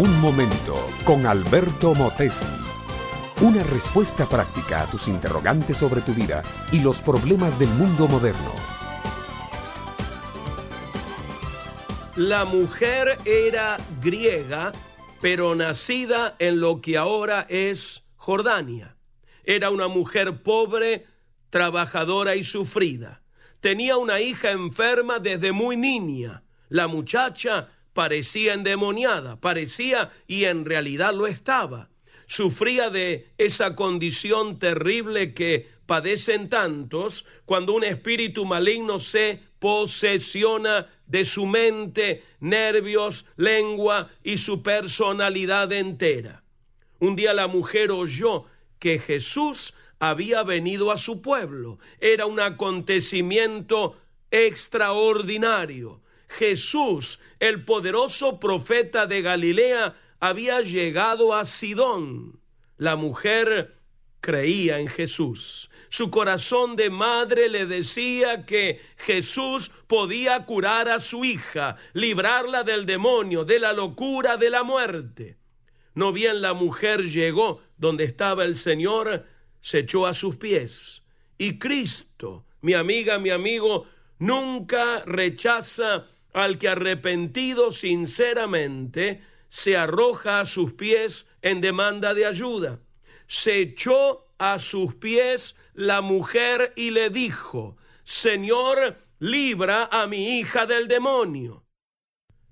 Un momento con Alberto Motesi. Una respuesta práctica a tus interrogantes sobre tu vida y los problemas del mundo moderno. La mujer era griega, pero nacida en lo que ahora es Jordania. Era una mujer pobre, trabajadora y sufrida. Tenía una hija enferma desde muy niña. La muchacha parecía endemoniada, parecía y en realidad lo estaba. Sufría de esa condición terrible que padecen tantos cuando un espíritu maligno se posesiona de su mente, nervios, lengua y su personalidad entera. Un día la mujer oyó que Jesús había venido a su pueblo. Era un acontecimiento extraordinario. Jesús, el poderoso profeta de Galilea, había llegado a Sidón. La mujer creía en Jesús. Su corazón de madre le decía que Jesús podía curar a su hija, librarla del demonio, de la locura, de la muerte. No bien la mujer llegó donde estaba el Señor, se echó a sus pies. Y Cristo, mi amiga, mi amigo, nunca rechaza al que arrepentido sinceramente se arroja a sus pies en demanda de ayuda. Se echó a sus pies la mujer y le dijo, Señor, libra a mi hija del demonio.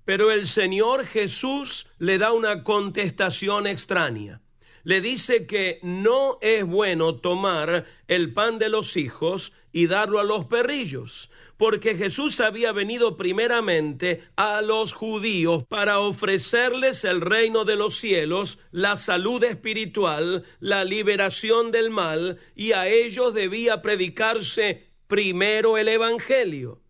Pero el Señor Jesús le da una contestación extraña le dice que no es bueno tomar el pan de los hijos y darlo a los perrillos, porque Jesús había venido primeramente a los judíos para ofrecerles el reino de los cielos, la salud espiritual, la liberación del mal, y a ellos debía predicarse primero el Evangelio.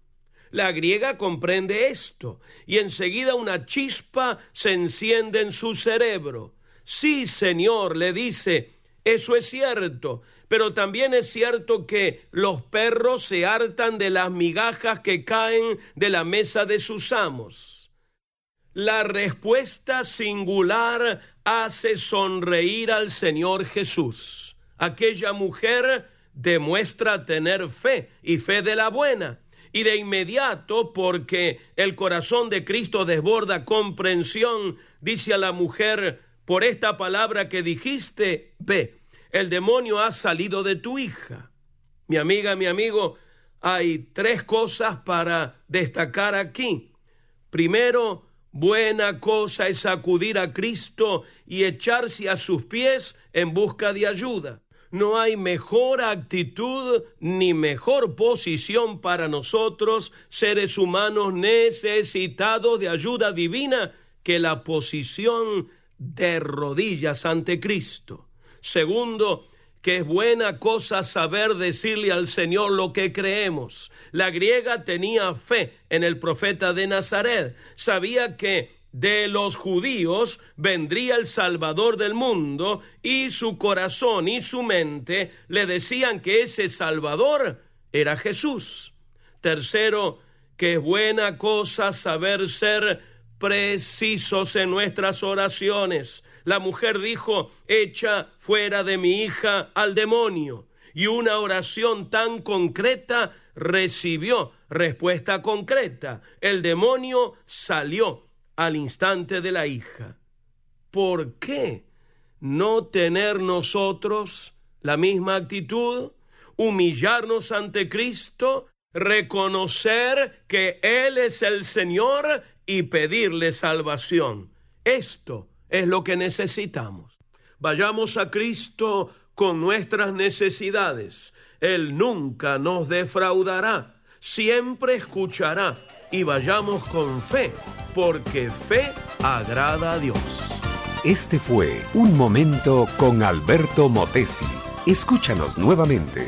La griega comprende esto, y enseguida una chispa se enciende en su cerebro. Sí, Señor, le dice, eso es cierto, pero también es cierto que los perros se hartan de las migajas que caen de la mesa de sus amos. La respuesta singular hace sonreír al Señor Jesús. Aquella mujer demuestra tener fe y fe de la buena. Y de inmediato, porque el corazón de Cristo desborda comprensión, dice a la mujer, por esta palabra que dijiste, ve, el demonio ha salido de tu hija. Mi amiga, mi amigo, hay tres cosas para destacar aquí. Primero, buena cosa es acudir a Cristo y echarse a sus pies en busca de ayuda. No hay mejor actitud ni mejor posición para nosotros, seres humanos necesitados de ayuda divina, que la posición de rodillas ante Cristo. Segundo, que es buena cosa saber decirle al Señor lo que creemos. La griega tenía fe en el profeta de Nazaret, sabía que de los judíos vendría el Salvador del mundo y su corazón y su mente le decían que ese Salvador era Jesús. Tercero, que es buena cosa saber ser precisos en nuestras oraciones. La mujer dijo, echa fuera de mi hija al demonio. Y una oración tan concreta recibió respuesta concreta. El demonio salió al instante de la hija. ¿Por qué no tener nosotros la misma actitud? Humillarnos ante Cristo, reconocer que Él es el Señor y pedirle salvación. Esto es lo que necesitamos. Vayamos a Cristo con nuestras necesidades. Él nunca nos defraudará, siempre escuchará y vayamos con fe, porque fe agrada a Dios. Este fue Un Momento con Alberto Motesi. Escúchanos nuevamente